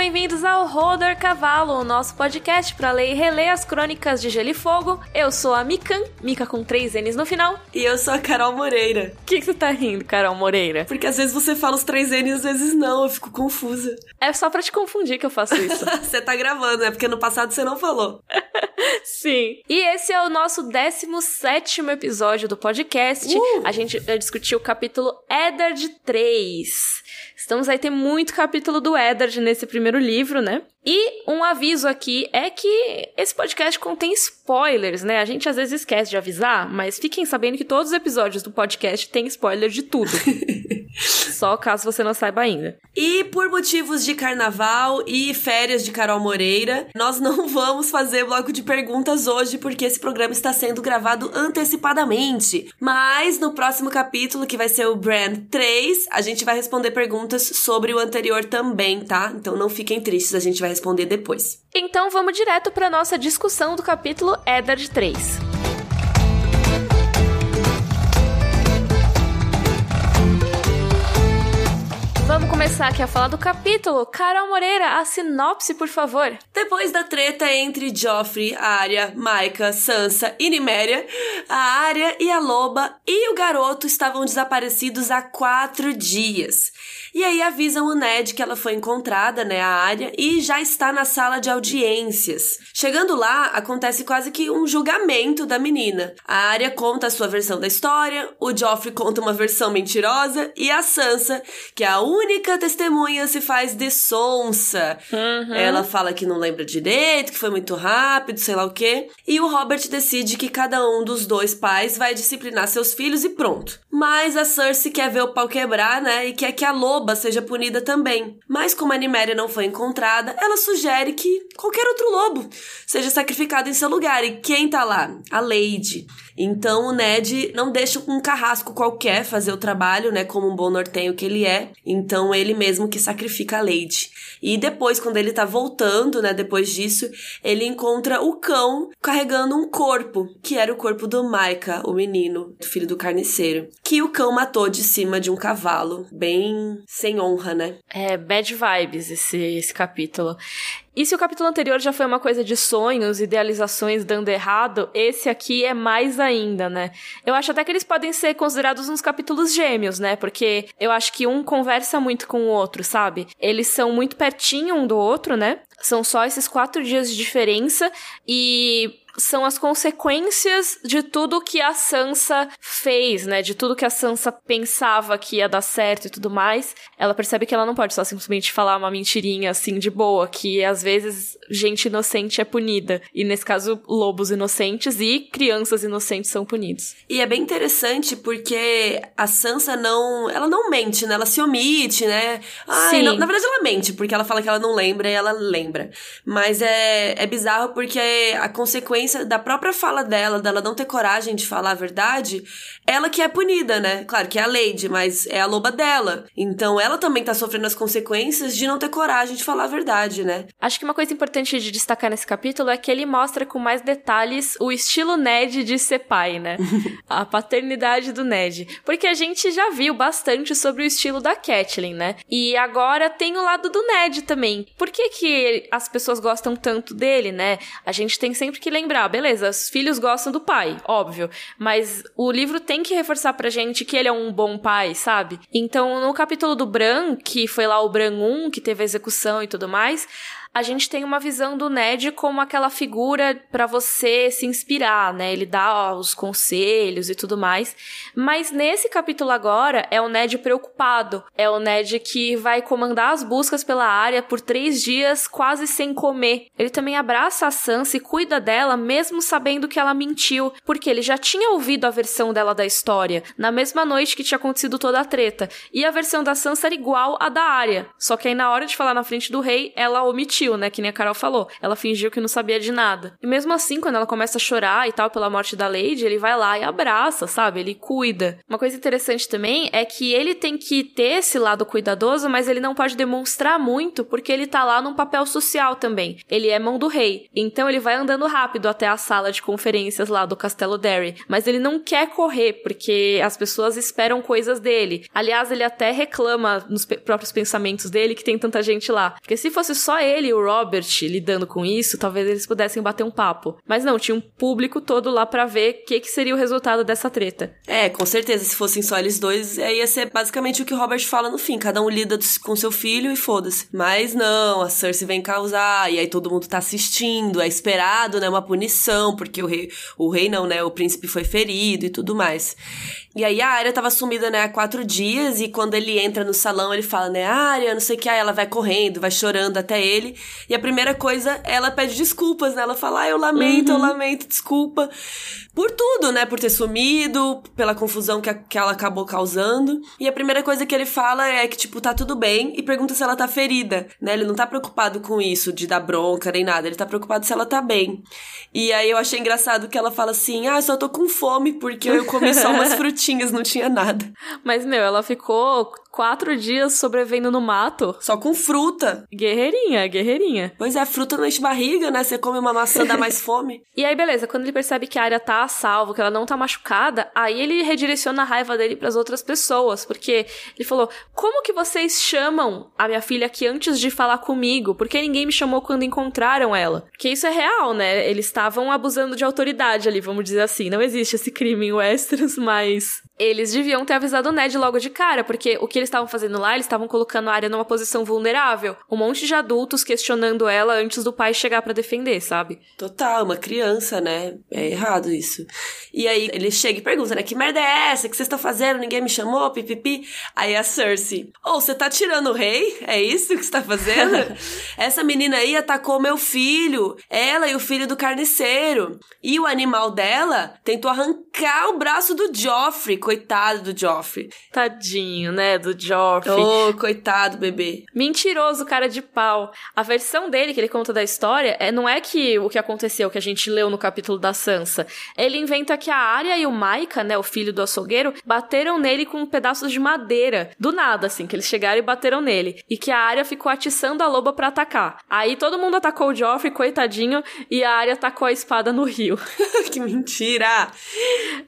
bem-vindos ao Roder Cavalo, o nosso podcast para ler e reler as crônicas de Gelo e Fogo. Eu sou a Mikan, Mika com três N's no final. E eu sou a Carol Moreira. O que, que você tá rindo, Carol Moreira? Porque às vezes você fala os três N's e às vezes não, eu fico confusa. É só pra te confundir que eu faço isso. você tá gravando, né? Porque no passado você não falou. Sim. E esse é o nosso 17 episódio do podcast. Uh! A gente discutiu o capítulo Eddard 3. Estamos aí, tem muito capítulo do Eddard nesse primeiro livro, né? E um aviso aqui é que esse podcast contém spoilers, né? A gente às vezes esquece de avisar, mas fiquem sabendo que todos os episódios do podcast têm spoiler de tudo. Só caso você não saiba ainda. E por motivos de carnaval e férias de Carol Moreira, nós não vamos fazer bloco de perguntas hoje porque esse programa está sendo gravado antecipadamente. Mas no próximo capítulo, que vai ser o Brand 3, a gente vai responder perguntas sobre o anterior também, tá? Então não fiquem tristes, a gente vai responder depois. Então vamos direto para nossa discussão do capítulo Eddard 3. Começar aqui a falar do capítulo. Carol Moreira, a sinopse, por favor. Depois da treta entre Joffrey, Arya, Maika, Sansa e Niméria, a Arya e a Loba e o garoto estavam desaparecidos há quatro dias. E aí avisam o Ned que ela foi encontrada, né, a área, e já está na sala de audiências. Chegando lá, acontece quase que um julgamento da menina. A área conta a sua versão da história, o Joffrey conta uma versão mentirosa, e a Sansa, que é a única testemunha, se faz de sonsa. Uhum. Ela fala que não lembra direito, que foi muito rápido, sei lá o quê. E o Robert decide que cada um dos dois pais vai disciplinar seus filhos e pronto. Mas a Cersei quer ver o pau quebrar, né, e quer que a Loba loba seja punida também. Mas como a Niméria não foi encontrada, ela sugere que qualquer outro lobo seja sacrificado em seu lugar. E quem tá lá? A Lady. Então o Ned não deixa um carrasco qualquer fazer o trabalho, né, como um bom nortenho que ele é. Então ele mesmo que sacrifica a Lady. E depois, quando ele tá voltando, né, depois disso, ele encontra o cão carregando um corpo, que era o corpo do Maika, o menino, filho do carniceiro, que o cão matou de cima de um cavalo, bem sem honra, né? É, bad vibes esse, esse capítulo. E se o capítulo anterior já foi uma coisa de sonhos, idealizações dando errado, esse aqui é mais ainda, né? Eu acho até que eles podem ser considerados uns capítulos gêmeos, né? Porque eu acho que um conversa muito com o outro, sabe? Eles são muito pertinho um do outro, né? São só esses quatro dias de diferença e são as consequências de tudo que a Sansa fez, né? De tudo que a Sansa pensava que ia dar certo e tudo mais. Ela percebe que ela não pode só simplesmente falar uma mentirinha assim de boa, que às vezes gente inocente é punida. E nesse caso, lobos inocentes e crianças inocentes são punidos. E é bem interessante porque a Sansa não. Ela não mente, né? Ela se omite, né? Ai, Sim. Não, na verdade, ela mente, porque ela fala que ela não lembra e ela lembra. Mas é, é bizarro porque a consequência consequência da própria fala dela, dela não ter coragem de falar a verdade, ela que é punida, né? Claro que é a Lady, mas é a loba dela. Então ela também tá sofrendo as consequências de não ter coragem de falar a verdade, né? Acho que uma coisa importante de destacar nesse capítulo é que ele mostra com mais detalhes o estilo Ned de ser pai, né? a paternidade do Ned. Porque a gente já viu bastante sobre o estilo da Catelyn, né? E agora tem o lado do Ned também. Por que, que as pessoas gostam tanto dele, né? A gente tem sempre que lembrar beleza, os filhos gostam do pai, óbvio. Mas o livro tem que reforçar pra gente que ele é um bom pai, sabe? Então, no capítulo do Bran, que foi lá o Bran 1, que teve a execução e tudo mais, a gente tem uma visão do Ned como aquela figura para você se inspirar, né? Ele dá ó, os conselhos e tudo mais. Mas nesse capítulo agora é o Ned preocupado. É o Ned que vai comandar as buscas pela área por três dias quase sem comer. Ele também abraça a Sansa e cuida dela mesmo sabendo que ela mentiu, porque ele já tinha ouvido a versão dela da história na mesma noite que tinha acontecido toda a treta. E a versão da Sansa era igual à da área. Só que aí na hora de falar na frente do rei, ela omitiu mentiu, né? Que nem a Carol falou. Ela fingiu que não sabia de nada. E mesmo assim, quando ela começa a chorar e tal pela morte da Lady, ele vai lá e abraça, sabe? Ele cuida. Uma coisa interessante também é que ele tem que ter esse lado cuidadoso, mas ele não pode demonstrar muito porque ele tá lá num papel social também. Ele é mão do rei. Então ele vai andando rápido até a sala de conferências lá do Castelo Derry, mas ele não quer correr porque as pessoas esperam coisas dele. Aliás, ele até reclama nos próprios pensamentos dele que tem tanta gente lá. Porque se fosse só ele e o Robert lidando com isso, talvez eles pudessem bater um papo. Mas não, tinha um público todo lá para ver o que, que seria o resultado dessa treta. É, com certeza, se fossem só eles dois, ia ser basicamente o que o Robert fala no fim. Cada um lida com seu filho e foda-se. Mas não, a Cersei vem causar, e aí todo mundo tá assistindo, é esperado, né, uma punição, porque o rei, o rei não, né, o príncipe foi ferido e tudo mais. E aí a Arya tava sumida, né, há quatro dias, e quando ele entra no salão, ele fala, né, Arya, não sei o que, aí ela vai correndo, vai chorando até ele, e a primeira coisa, ela pede desculpas, né, ela fala, ah, eu lamento, uhum. eu lamento, desculpa, por tudo, né, por ter sumido, pela confusão que, a, que ela acabou causando, e a primeira coisa que ele fala é que, tipo, tá tudo bem, e pergunta se ela tá ferida, né, ele não tá preocupado com isso, de dar bronca nem nada, ele tá preocupado se ela tá bem. E aí eu achei engraçado que ela fala assim, ah, só tô com fome, porque eu comi só umas frutinhas frutinhas, não tinha nada. Mas, meu, ela ficou quatro dias sobrevivendo no mato. Só com fruta. Guerreirinha, guerreirinha. Pois é, fruta não enche barriga, né? Você come uma maçã, dá mais fome. e aí, beleza, quando ele percebe que a área tá a salvo, que ela não tá machucada, aí ele redireciona a raiva dele para as outras pessoas, porque ele falou: Como que vocês chamam a minha filha aqui antes de falar comigo? Porque ninguém me chamou quando encontraram ela? Porque isso é real, né? Eles estavam abusando de autoridade ali, vamos dizer assim. Não existe esse crime em Westeros, mas eles deviam ter avisado o Ned logo de cara, porque o que eles estavam fazendo lá, eles estavam colocando a área numa posição vulnerável. Um monte de adultos questionando ela antes do pai chegar para defender, sabe? Total, uma criança, né? É errado isso. E aí ele chega e pergunta, né? Que merda é essa? que vocês estão fazendo? Ninguém me chamou? Pipipi. Aí a Cersei, ou oh, você tá tirando o rei? É isso que você tá fazendo? essa menina aí atacou meu filho, ela e o filho do carniceiro. E o animal dela tentou arrancar o braço do Joffrey coitado do Joffrey. Tadinho, né, do Joffrey. Oh, coitado, bebê. Mentiroso, cara de pau. A versão dele que ele conta da história é não é que o que aconteceu, que a gente leu no capítulo da Sansa. Ele inventa que a Arya e o Maika, né, o filho do açougueiro, bateram nele com pedaços de madeira. Do nada, assim, que eles chegaram e bateram nele. E que a Arya ficou atiçando a loba para atacar. Aí todo mundo atacou o Joffrey, coitadinho, e a Arya atacou a espada no rio. que mentira!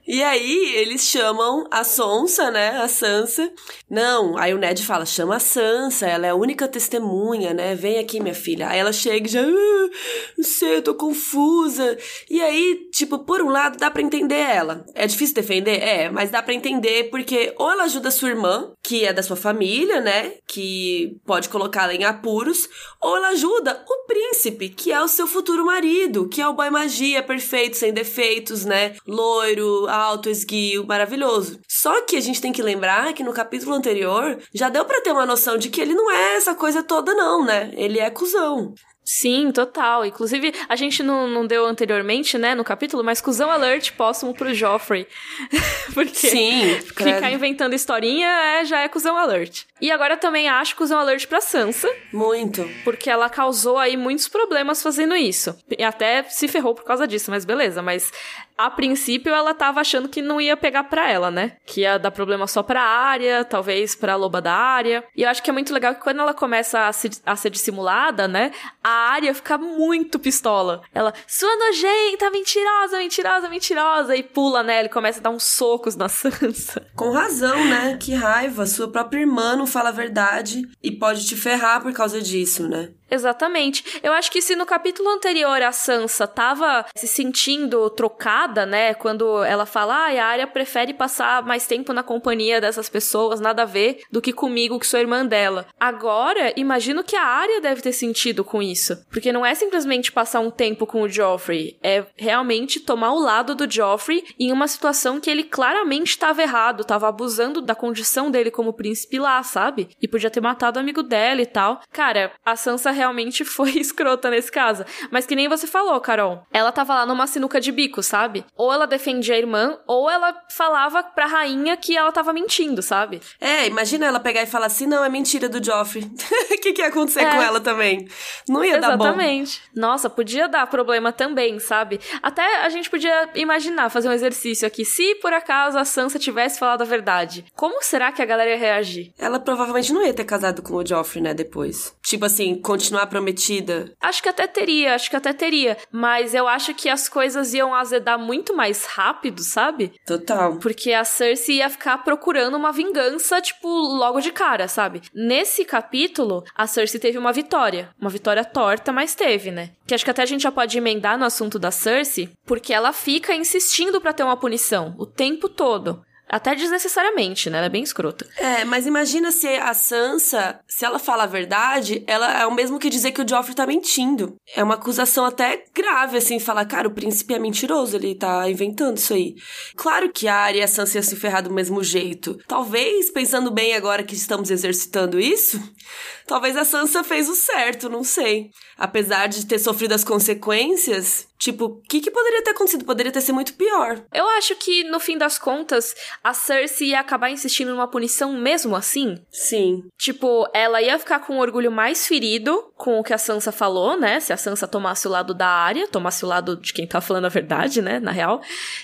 E aí, eles chamam chamam a Sonsa, né? A Sansa. Não, aí o Ned fala: chama a Sansa, ela é a única testemunha, né? Vem aqui, minha filha. Aí ela chega e já, ah, não sei, eu tô confusa. E aí, tipo, por um lado dá para entender ela. É difícil defender? É, mas dá para entender porque ou ela ajuda sua irmã, que é da sua família, né? Que pode colocá-la em apuros, ou ela ajuda o príncipe, que é o seu futuro marido, que é o boy magia perfeito, sem defeitos, né? Loiro, alto, esguio, maravilhoso. Só que a gente tem que lembrar que no capítulo anterior já deu para ter uma noção de que ele não é essa coisa toda, não, né? Ele é cuzão. Sim, total. Inclusive, a gente não, não deu anteriormente, né, no capítulo, mas cuzão alert póstumo pro Joffrey. Porque Sim, ficar inventando historinha é, já é cuzão alert. E agora também acho cuzão alert pra Sansa. Muito. Porque ela causou aí muitos problemas fazendo isso. E até se ferrou por causa disso, mas beleza. Mas a princípio ela tava achando que não ia pegar pra ela, né? Que ia dar problema só pra área, talvez pra loba da área. E eu acho que é muito legal que quando ela começa a, se, a ser dissimulada, né? A área fica muito pistola. Ela, sua nojenta, mentirosa, mentirosa, mentirosa. E pula, né? Ele começa a dar uns socos na Sansa. Com razão, né? Que raiva. Sua própria irmã não fala a verdade e pode te ferrar por causa disso, né? Exatamente. Eu acho que se no capítulo anterior a Sansa tava se sentindo trocada, né? Quando ela fala, ah, a Arya prefere passar mais tempo na companhia dessas pessoas, nada a ver, do que comigo, que sou irmã dela. Agora, imagino que a Arya deve ter sentido com isso. Porque não é simplesmente passar um tempo com o Joffrey, é realmente tomar o lado do Joffrey em uma situação que ele claramente estava errado, estava abusando da condição dele como príncipe lá, sabe? E podia ter matado o amigo dela e tal. Cara, a Sansa realmente foi escrota nesse caso. Mas que nem você falou, Carol. Ela tava lá numa sinuca de bico, sabe? Ou ela defendia a irmã, ou ela falava pra rainha que ela tava mentindo, sabe? É, imagina ela pegar e falar assim: não, é mentira do Joffrey. O que, que ia acontecer é. com ela também? Não ia Exatamente. dar bom. Exatamente. Nossa, podia dar problema também, sabe? Até a gente podia imaginar, fazer um exercício aqui. Se por acaso a Sansa tivesse falado a verdade, como será que a galera ia reagir? Ela provavelmente não ia ter casado com o Joffrey, né, depois. Tipo assim, continuar prometida. Acho que até teria, acho que até teria. Mas eu acho que as coisas iam azedar muito mais rápido, sabe? Total. Porque a Cersei ia ficar procurando uma vingança, tipo, logo de cara, sabe? Nesse capítulo, a Cersei teve uma vitória. Uma vitória torta, mas teve, né? Que acho que até a gente já pode emendar no assunto da Cersei, porque ela fica insistindo para ter uma punição o tempo todo. Até desnecessariamente, né? Ela é bem escrota. É, mas imagina se a Sansa, se ela fala a verdade, ela é o mesmo que dizer que o Joffrey tá mentindo. É uma acusação até grave, assim, falar, cara, o príncipe é mentiroso, ele tá inventando isso aí. Claro que a Arya e a Sansa iam se ferrar do mesmo jeito. Talvez, pensando bem agora que estamos exercitando isso, talvez a Sansa fez o certo, não sei. Apesar de ter sofrido as consequências, Tipo, o que, que poderia ter acontecido? Poderia ter sido muito pior. Eu acho que, no fim das contas, a Cersei ia acabar insistindo numa punição mesmo assim. Sim. Tipo, ela ia ficar com o orgulho mais ferido com o que a Sansa falou, né? Se a Sansa tomasse o lado da área, tomasse o lado de quem tá falando a verdade, né? Na real.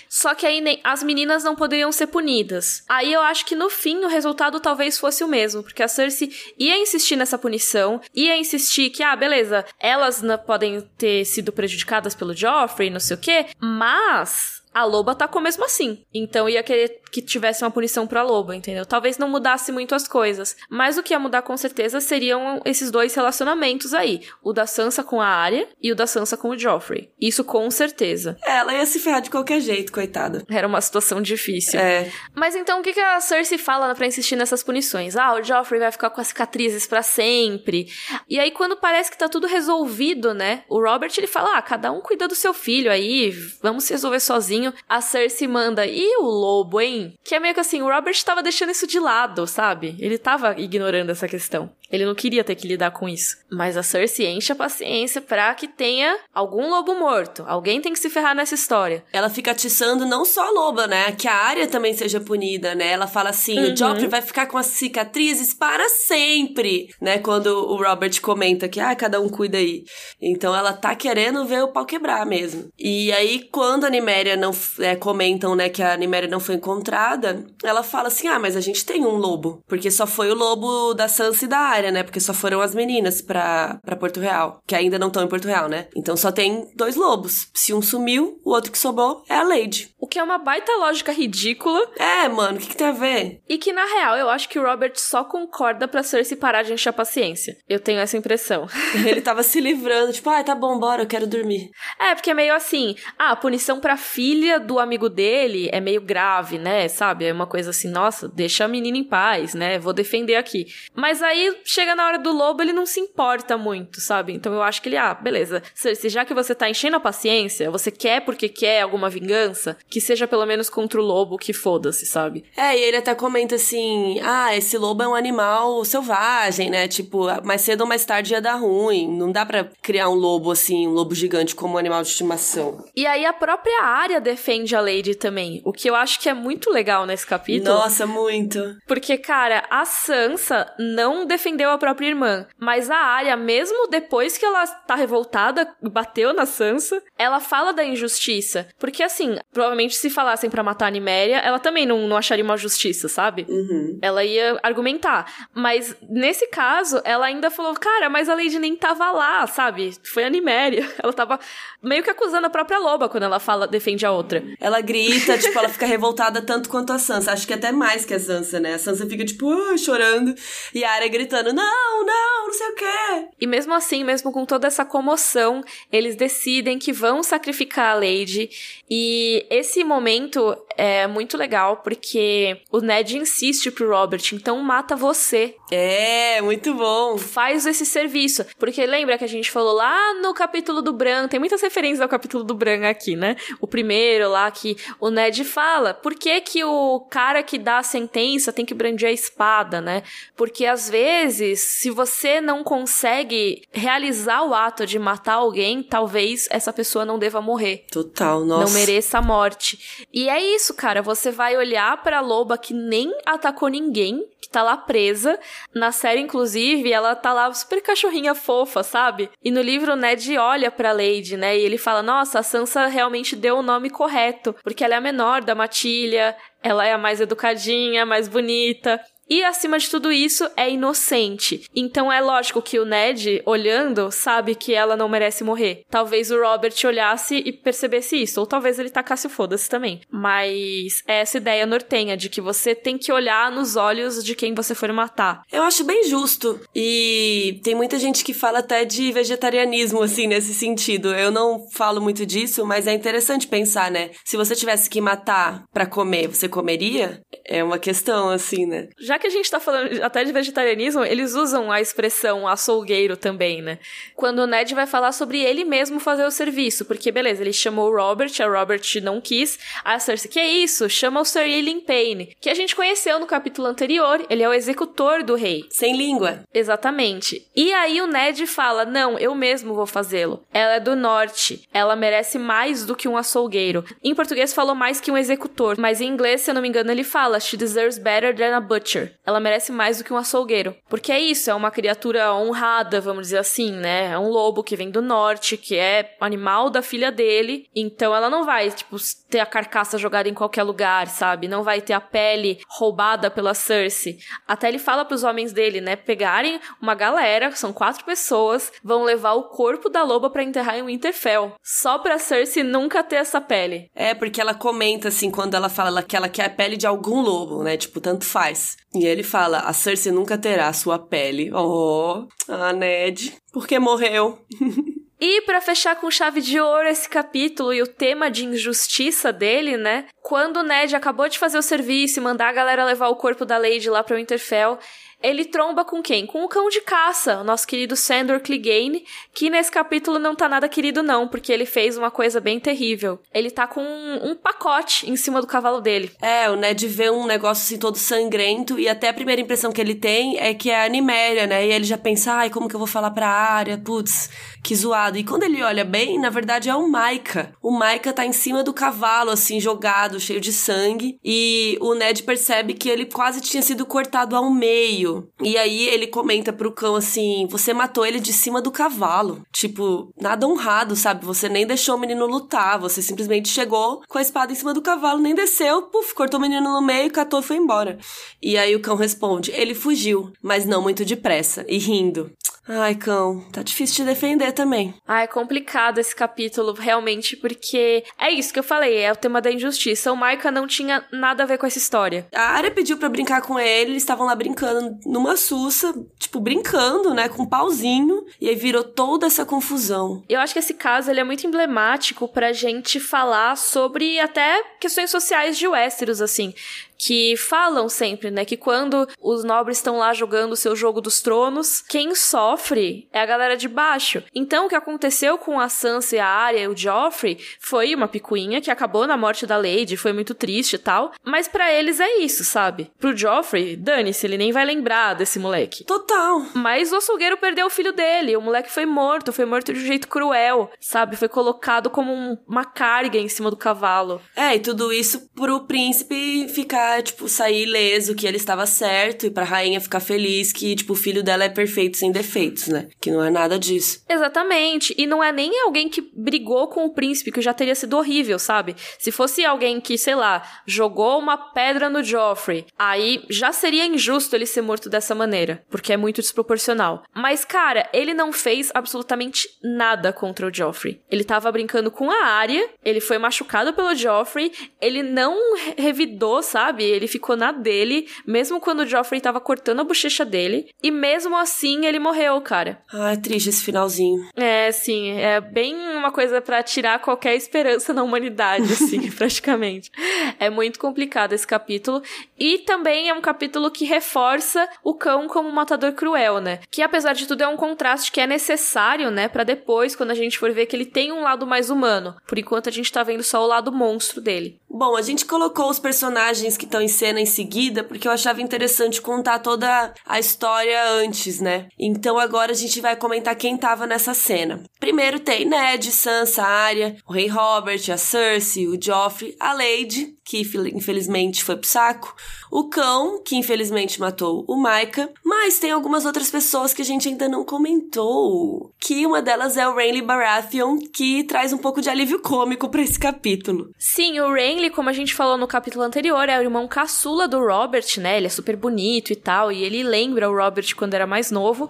Só que aí nem, as meninas não poderiam ser punidas. Aí eu acho que no fim o resultado talvez fosse o mesmo, porque a Cersei ia insistir nessa punição, ia insistir que, ah, beleza, elas não podem ter sido prejudicadas pelo Jon Joffrey, não sei o quê, mas a loba atacou mesmo assim. Então ia querer que tivesse uma punição pra loba, entendeu? Talvez não mudasse muito as coisas. Mas o que ia mudar com certeza seriam esses dois relacionamentos aí. O da Sansa com a Arya e o da Sansa com o Joffrey. Isso com certeza. É, ela ia se ferrar de qualquer jeito, coitada. Era uma situação difícil. É. Mas então o que, que a Cersei fala pra insistir nessas punições? Ah, o Joffrey vai ficar com as cicatrizes para sempre. E aí quando parece que tá tudo resolvido, né? O Robert ele fala: "Ah, cada um cuida do seu filho aí, vamos se resolver sozinho". A Cersei manda: "E o lobo, hein?" Que é meio que assim, o Robert tava deixando isso de lado, sabe? Ele tava ignorando essa questão. Ele não queria ter que lidar com isso. Mas a Cersei enche a paciência pra que tenha algum lobo morto. Alguém tem que se ferrar nessa história. Ela fica atiçando não só a loba, né? Que a área também seja punida, né? Ela fala assim: uhum. o Joffrey vai ficar com as cicatrizes para sempre, né? Quando o Robert comenta que, ah, cada um cuida aí. Então ela tá querendo ver o pau quebrar mesmo. E aí, quando a Niméria não. É, comentam, né, que a Niméria não foi encontrada, ela fala assim: ah, mas a gente tem um lobo. Porque só foi o lobo da Sansa e da área área, né? Porque só foram as meninas pra, pra Porto Real, que ainda não estão em Porto Real, né? Então só tem dois lobos. Se um sumiu, o outro que sobrou é a Lady. O que é uma baita lógica ridícula. É, mano, o que, que tem a ver? E que, na real, eu acho que o Robert só concorda pra Cersei parar de encher a paciência. Eu tenho essa impressão. Ele tava se livrando, tipo, ah, tá bom, bora, eu quero dormir. É, porque é meio assim, ah, a punição pra filha do amigo dele é meio grave, né? Sabe? É uma coisa assim, nossa, deixa a menina em paz, né? Vou defender aqui. Mas aí chega na hora do lobo, ele não se importa muito, sabe? Então eu acho que ele, ah, beleza. Se já que você tá enchendo a paciência, você quer porque quer alguma vingança, que seja pelo menos contra o lobo, que foda-se, sabe? É, e ele até comenta assim: ah, esse lobo é um animal selvagem, né? Tipo, mais cedo ou mais tarde ia dar ruim. Não dá para criar um lobo assim, um lobo gigante como um animal de estimação. E aí a própria área defende a Lady também, o que eu acho que é muito legal nesse capítulo. Nossa, muito. Porque, cara, a Sansa não defendeu defendeu a própria irmã. Mas a Arya, mesmo depois que ela tá revoltada, bateu na Sansa, ela fala da injustiça. Porque, assim, provavelmente se falassem para matar a Niméria, ela também não, não acharia uma justiça, sabe? Uhum. Ela ia argumentar. Mas, nesse caso, ela ainda falou, cara, mas a Lady nem tava lá, sabe? Foi a Niméria. Ela tava meio que acusando a própria loba quando ela fala, defende a outra. Ela grita, tipo, ela fica revoltada tanto quanto a Sansa. Acho que até mais que a Sansa, né? A Sansa fica, tipo, uh, chorando. E a Arya gritando, não, não, não sei o quê. E mesmo assim, mesmo com toda essa comoção, eles decidem que vão sacrificar a Lady. E esse momento é muito legal porque o Ned insiste pro Robert, então mata você. É, muito bom. Faz esse serviço. Porque lembra que a gente falou lá no capítulo do Bran, tem muitas referências ao capítulo do Bran aqui, né? O primeiro lá que o Ned fala, por que que o cara que dá a sentença tem que brandir a espada, né? Porque às vezes vezes, se você não consegue realizar o ato de matar alguém, talvez essa pessoa não deva morrer. Total, nossa. Mereça a morte. E é isso, cara. Você vai olhar pra loba que nem atacou ninguém, que tá lá presa. Na série, inclusive, ela tá lá super cachorrinha fofa, sabe? E no livro, o Ned olha pra Lady, né? E ele fala: Nossa, a Sansa realmente deu o nome correto, porque ela é a menor da matilha, ela é a mais educadinha, mais bonita. E acima de tudo isso, é inocente. Então é lógico que o Ned, olhando, sabe que ela não merece morrer. Talvez o Robert olhasse e percebesse isso, ou talvez ele tacasse o foda-se também. Mas é essa ideia nortenha de que você tem que olhar nos olhos de quem você for matar. Eu acho bem justo. E tem muita gente que fala até de vegetarianismo, assim, nesse sentido. Eu não falo muito disso, mas é interessante pensar, né? Se você tivesse que matar para comer, você comeria? É uma questão, assim, né? Já que a gente tá falando até de vegetarianismo, eles usam a expressão açougueiro também, né? Quando o Ned vai falar sobre ele mesmo fazer o serviço, porque beleza, ele chamou o Robert, a Robert não quis, a Cersei, que é isso? Chama o Sir Ilan Payne, que a gente conheceu no capítulo anterior, ele é o executor do rei. Sem língua. Exatamente. E aí o Ned fala: "Não, eu mesmo vou fazê-lo. Ela é do norte, ela merece mais do que um açougueiro". Em português falou mais que um executor, mas em inglês, se eu não me engano, ele fala: "She deserves better than a butcher". Ela merece mais do que um açougueiro. Porque é isso, é uma criatura honrada, vamos dizer assim, né? É um lobo que vem do norte, que é animal da filha dele. Então ela não vai, tipo, ter a carcaça jogada em qualquer lugar, sabe? Não vai ter a pele roubada pela Cersei. Até ele fala pros homens dele, né? Pegarem uma galera, são quatro pessoas, vão levar o corpo da loba para enterrar em Winterfell. Só pra Cersei nunca ter essa pele. É, porque ela comenta, assim, quando ela fala que ela quer a pele de algum lobo, né? Tipo, tanto faz. E ele fala: a Cersei nunca terá sua pele. Oh, a Ned. Porque morreu. E para fechar com chave de ouro esse capítulo e o tema de injustiça dele, né? Quando o Ned acabou de fazer o serviço e mandar a galera levar o corpo da Lady lá para Winterfell, ele tromba com quem? Com o cão de caça, o nosso querido Sandor Clegane, que nesse capítulo não tá nada querido não, porque ele fez uma coisa bem terrível. Ele tá com um, um pacote em cima do cavalo dele. É, o Ned vê um negócio assim todo sangrento e até a primeira impressão que ele tem é que é a Niméria, né? E ele já pensa, ai, como que eu vou falar pra área? Putz, que zoado. E quando ele olha bem, na verdade é o Maika. O Maika tá em cima do cavalo, assim, jogado, cheio de sangue. E o Ned percebe que ele quase tinha sido cortado ao meio e aí ele comenta pro cão assim: você matou ele de cima do cavalo. Tipo, nada honrado, sabe? Você nem deixou o menino lutar, você simplesmente chegou com a espada em cima do cavalo, nem desceu, puf, cortou o menino no meio, catou e foi embora. E aí o cão responde: ele fugiu, mas não muito depressa, e rindo. Ai, cão, tá difícil de defender também. Ah, é complicado esse capítulo, realmente, porque é isso que eu falei, é o tema da injustiça. O Maika não tinha nada a ver com essa história. A área pediu para brincar com ele, eles estavam lá brincando numa sussa, tipo, brincando, né, com um pauzinho, e aí virou toda essa confusão. Eu acho que esse caso ele é muito emblemático pra gente falar sobre até questões sociais de Westeros, assim que falam sempre, né, que quando os nobres estão lá jogando o seu jogo dos tronos, quem sofre é a galera de baixo. Então, o que aconteceu com a Sansa, a Arya e o Joffrey foi uma picuinha que acabou na morte da Lady, foi muito triste e tal, mas para eles é isso, sabe? Pro Joffrey, dane-se, ele nem vai lembrar desse moleque. Total. Mas o açougueiro perdeu o filho dele, o moleque foi morto, foi morto de um jeito cruel, sabe? Foi colocado como um, uma carga em cima do cavalo. É, e tudo isso pro príncipe ficar tipo, sair ileso, que ele estava certo, e pra rainha ficar feliz que, tipo, o filho dela é perfeito sem defeitos, né? Que não é nada disso. Exatamente. E não é nem alguém que brigou com o príncipe, que já teria sido horrível, sabe? Se fosse alguém que, sei lá, jogou uma pedra no Joffrey, aí já seria injusto ele ser morto dessa maneira, porque é muito desproporcional. Mas, cara, ele não fez absolutamente nada contra o Joffrey. Ele tava brincando com a Arya, ele foi machucado pelo Joffrey, ele não revidou, sabe? Sabe? Ele ficou na dele, mesmo quando o Joffrey tava cortando a bochecha dele. E mesmo assim, ele morreu, cara. Ah, é triste esse finalzinho. É, sim. É bem uma coisa para tirar qualquer esperança na humanidade, assim, praticamente. É muito complicado esse capítulo. E também é um capítulo que reforça o cão como um matador cruel, né? Que apesar de tudo é um contraste que é necessário, né? para depois, quando a gente for ver que ele tem um lado mais humano. Por enquanto a gente tá vendo só o lado monstro dele. Bom, a gente colocou os personagens que estão em cena em seguida porque eu achava interessante contar toda a história antes, né? Então agora a gente vai comentar quem tava nessa cena. Primeiro tem Ned, Sansa, Arya, o Rei Robert, a Cersei, o Joffrey, a Lady, que infelizmente foi pro saco, o cão, que infelizmente matou o Micah, mas tem algumas outras pessoas que a gente ainda não comentou, que uma delas é o Renly Baratheon, que traz um pouco de alívio cômico para esse capítulo. Sim, o Renly, como a gente falou no capítulo anterior, é o irmão caçula do Robert, né? Ele é super bonito e tal, e ele lembra o Robert quando era mais novo.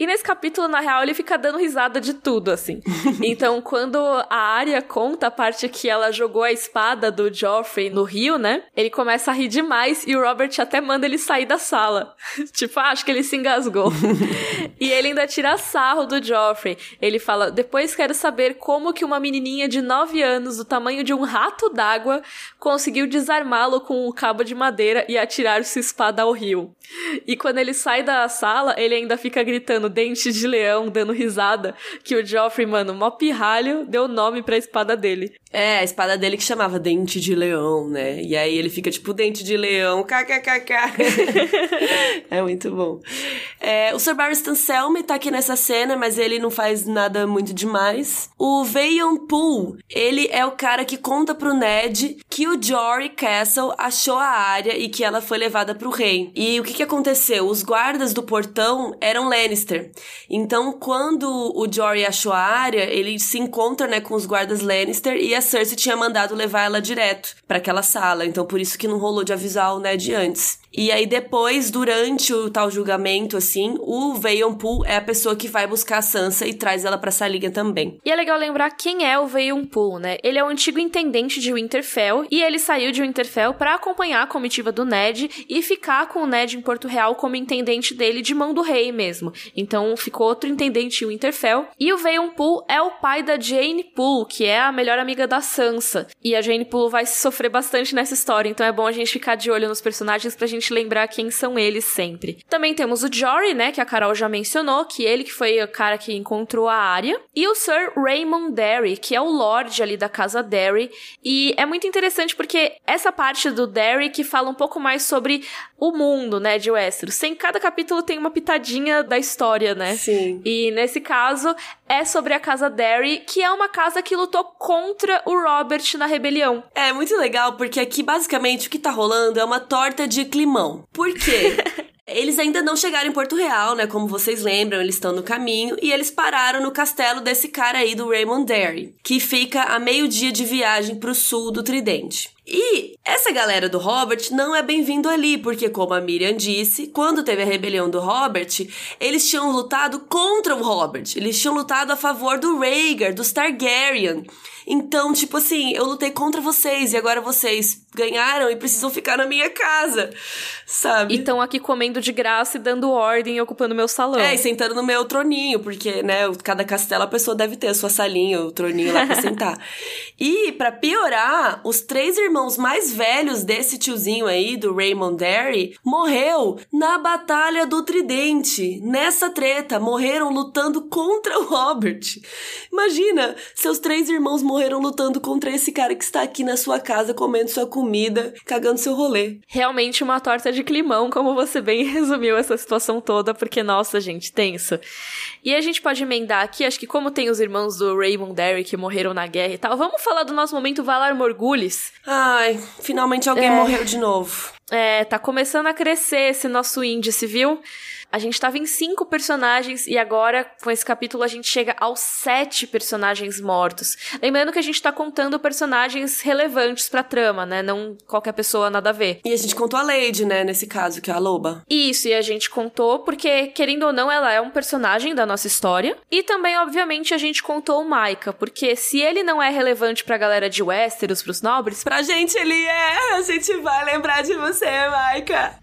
E nesse capítulo, na real, ele fica dando risada de tudo, assim. então, quando a Arya conta a parte que ela jogou a espada do Joffrey no rio, né? Ele começa a rir demais e o Robert até manda ele sair da sala. tipo, ah, acho que ele se engasgou. e ele ainda tira sarro do Joffrey. Ele fala: Depois quero saber como que uma menininha de 9 anos, do tamanho de um rato d'água, conseguiu desarmá-lo com um cabo de madeira e atirar sua espada ao rio. E quando ele sai da sala, ele ainda fica gritando dente de leão, dando risada, que o Joffrey, mano, mó pirralho, deu nome pra espada dele. É, a espada dele que chamava Dente de Leão, né? E aí ele fica tipo Dente de Leão, kkkk. é muito bom. É, o Sir Barristan Selmy tá aqui nessa cena, mas ele não faz nada muito demais. O Veion Pool, ele é o cara que conta pro Ned que o Jory Castle achou a área e que ela foi levada pro rei. E o que que aconteceu? Os guardas do portão eram Lannister. Então, quando o Jory achou a área, ele se encontra, né, com os guardas Lannister e a Cersei tinha mandado levar ela direto para aquela sala. Então, por isso que não rolou de avisar o Ned antes. E aí depois, durante o tal julgamento, assim, o Veion Pool é a pessoa que vai buscar a Sansa e traz ela pra salinha também. E é legal lembrar quem é o Veion Pool, né? Ele é o antigo intendente de Winterfell e ele saiu de Winterfell para acompanhar a comitiva do Ned e ficar com o Ned em Porto Real como intendente dele de mão do rei mesmo. Então ficou outro intendente em Winterfell. E o Veion Pool é o pai da Jane Pool, que é a melhor amiga da Sansa. E a Jane Pool vai sofrer bastante nessa história, então é bom a gente ficar de olho nos personagens pra gente lembrar quem são eles sempre. Também temos o Jory, né, que a Carol já mencionou, que ele que foi o cara que encontrou a área, e o Sir Raymond Derry, que é o Lorde ali da casa Derry, e é muito interessante porque essa parte do Derry que fala um pouco mais sobre o mundo, né, de Westeros. Sem cada capítulo tem uma pitadinha da história, né? Sim. E nesse caso é sobre a casa Derry, que é uma casa que lutou contra o Robert na rebelião. É muito legal porque aqui basicamente o que tá rolando é uma torta de climão. Por quê? Eles ainda não chegaram em Porto Real, né? Como vocês lembram, eles estão no caminho e eles pararam no castelo desse cara aí do Raymond Derry, que fica a meio-dia de viagem pro sul do Tridente. E essa galera do Robert não é bem-vindo ali, porque, como a Miriam disse, quando teve a rebelião do Robert, eles tinham lutado contra o Robert. Eles tinham lutado a favor do Rhaegar, dos Targaryen. Então, tipo assim, eu lutei contra vocês e agora vocês ganharam e precisam ficar na minha casa, sabe? E estão aqui comendo de graça e dando ordem e ocupando meu salão. É, e sentando no meu troninho, porque, né, cada castelo a pessoa deve ter a sua salinha, o troninho lá pra sentar. E, para piorar, os três irmãos mais velhos desse tiozinho aí, do Raymond Derry, morreu na Batalha do Tridente. Nessa treta, morreram lutando contra o Robert. Imagina, seus três irmãos morreram lutando contra esse cara que está aqui na sua casa comendo sua comida, cagando seu rolê. Realmente uma torta de climão, como você bem resumiu essa situação toda, porque, nossa, gente, tenso. E a gente pode emendar aqui, acho que como tem os irmãos do Raymond Derry que morreram na guerra e tal, vamos falar do nosso momento Valar Morgulis? Ai, finalmente alguém é... morreu de novo. É, tá começando a crescer esse nosso índice, viu? A gente tava em cinco personagens e agora, com esse capítulo, a gente chega aos sete personagens mortos. Lembrando que a gente tá contando personagens relevantes pra trama, né? Não qualquer pessoa nada a ver. E a gente contou a Lady, né? Nesse caso, que é a loba. Isso, e a gente contou porque, querendo ou não, ela é um personagem da nossa história. E também, obviamente, a gente contou o Maika, porque se ele não é relevante pra galera de Westeros, pros nobres. Pra gente ele é! A gente vai lembrar de você, Maika!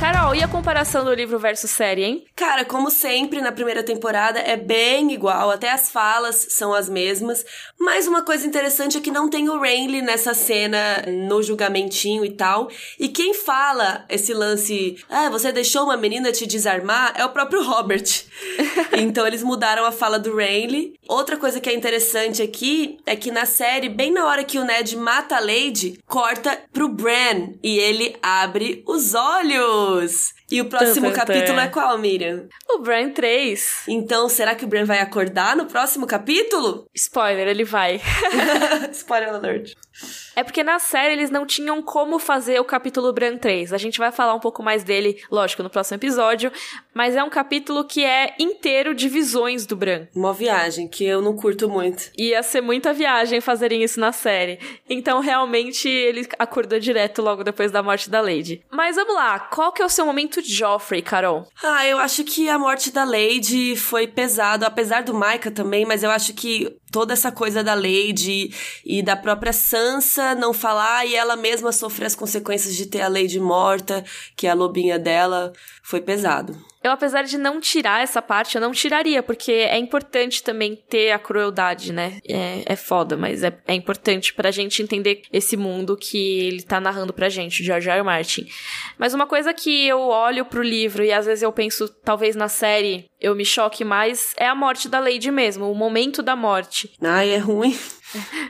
Carol, e a comparação do livro versus série, hein? Cara, como sempre, na primeira temporada é bem igual, até as falas são as mesmas. Mas uma coisa interessante é que não tem o Renly nessa cena no julgamentinho e tal. E quem fala esse lance, ah, você deixou uma menina te desarmar, é o próprio Robert. então eles mudaram a fala do Renly. Outra coisa que é interessante aqui é que na série, bem na hora que o Ned mata a Lady, corta pro Bran e ele abre os olhos. Vamos! E o próximo capítulo é qual, Miriam? O Bran 3. Então, será que o Bran vai acordar no próximo capítulo? Spoiler, ele vai. Spoiler alert. É porque na série eles não tinham como fazer o capítulo Bran 3. A gente vai falar um pouco mais dele, lógico, no próximo episódio. Mas é um capítulo que é inteiro de visões do Bran. Uma viagem que eu não curto muito. Ia ser muita viagem fazerem isso na série. Então, realmente, ele acordou direto logo depois da morte da Lady. Mas vamos lá, qual que é o seu momento Joffrey, Carol? Ah, eu acho que a morte da Lady foi pesado, apesar do Micah também, mas eu acho que toda essa coisa da Lady e da própria Sansa não falar e ela mesma sofrer as consequências de ter a Lady morta, que é a lobinha dela, foi pesado. Eu, apesar de não tirar essa parte, eu não tiraria, porque é importante também ter a crueldade, né? É, é foda, mas é, é importante pra gente entender esse mundo que ele tá narrando pra gente, o George R. R. Martin. Mas uma coisa que eu olho pro livro e às vezes eu penso, talvez na série eu me choque mais, é a morte da Lady mesmo, o momento da morte. Ai, é ruim.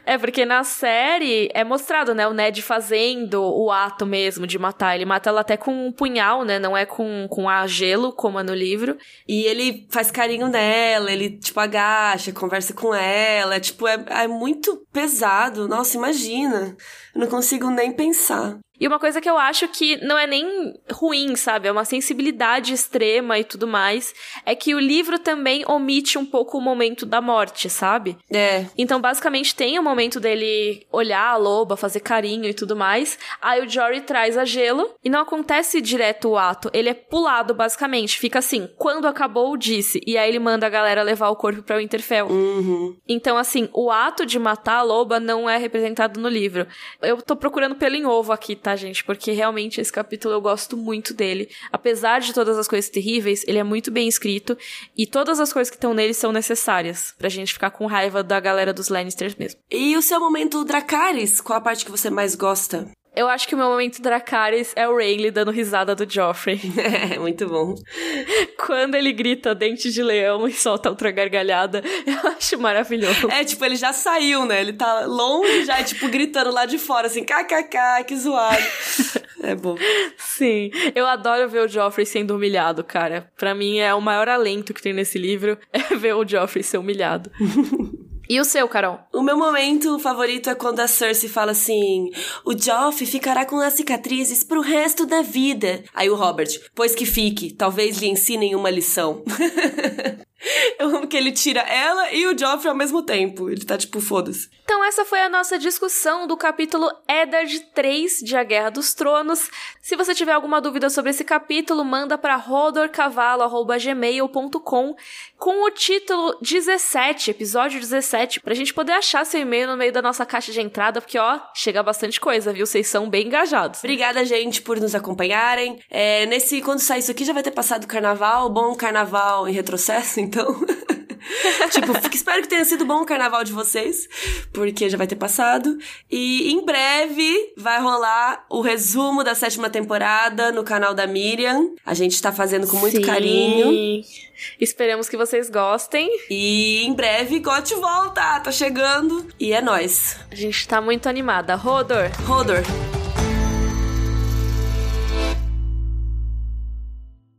É, porque na série é mostrado, né, o Ned fazendo o ato mesmo de matar. Ele mata ela até com um punhal, né, não é com, com a gelo, como é no livro. E ele faz carinho nela, ele, tipo, agacha, conversa com ela. Tipo, é, é muito pesado. Nossa, imagina. Eu não consigo nem pensar. E uma coisa que eu acho que não é nem ruim, sabe? É uma sensibilidade extrema e tudo mais. É que o livro também omite um pouco o momento da morte, sabe? É. Então, basicamente, tem o momento dele olhar a loba, fazer carinho e tudo mais. Aí o Jory traz a gelo e não acontece direto o ato. Ele é pulado, basicamente. Fica assim, quando acabou, disse. E aí ele manda a galera levar o corpo pra Winterfell. Uhum. Então, assim, o ato de matar a loba não é representado no livro. Eu tô procurando pelo em ovo aqui, tá, gente? Porque realmente esse capítulo eu gosto muito dele. Apesar de todas as coisas terríveis, ele é muito bem escrito e todas as coisas que estão nele são necessárias pra gente ficar com raiva da galera dos Lannisters mesmo. E o seu momento Dracarys? Qual a parte que você mais gosta? Eu acho que o meu momento Dracarys é o Rayleigh dando risada do Joffrey. É, muito bom. Quando ele grita dente de leão e solta outra gargalhada, eu acho maravilhoso. É, tipo, ele já saiu, né? Ele tá longe já, tipo, gritando lá de fora, assim, kkk, que zoado. É bom. Sim, eu adoro ver o Joffrey sendo humilhado, cara. Para mim é o maior alento que tem nesse livro, é ver o Joffrey ser humilhado. E o seu, Carol? O meu momento favorito é quando a Cersei fala assim: o Joff ficará com as cicatrizes pro resto da vida. Aí o Robert, pois que fique, talvez lhe ensinem uma lição. Eu amo que ele tira ela e o Joffrey ao mesmo tempo. Ele tá tipo, foda-se. Então essa foi a nossa discussão do capítulo Eddard 3 de A Guerra dos Tronos. Se você tiver alguma dúvida sobre esse capítulo, manda para rodorcavalo.gmail.com com o título 17, episódio 17, pra gente poder achar seu e-mail no meio da nossa caixa de entrada, porque ó, chega bastante coisa, viu? Vocês são bem engajados. Obrigada, gente, por nos acompanharem. É, nesse, quando sair isso aqui, já vai ter passado o carnaval. Bom carnaval em retrocesso, então. tipo, espero que tenha sido bom o carnaval de vocês, porque já vai ter passado. E em breve vai rolar o resumo da sétima temporada no canal da Miriam. A gente tá fazendo com muito Sim. carinho. Esperamos que vocês gostem. E em breve, Gote volta, tá chegando. E é nóis. A gente tá muito animada. Rodor. Rodor.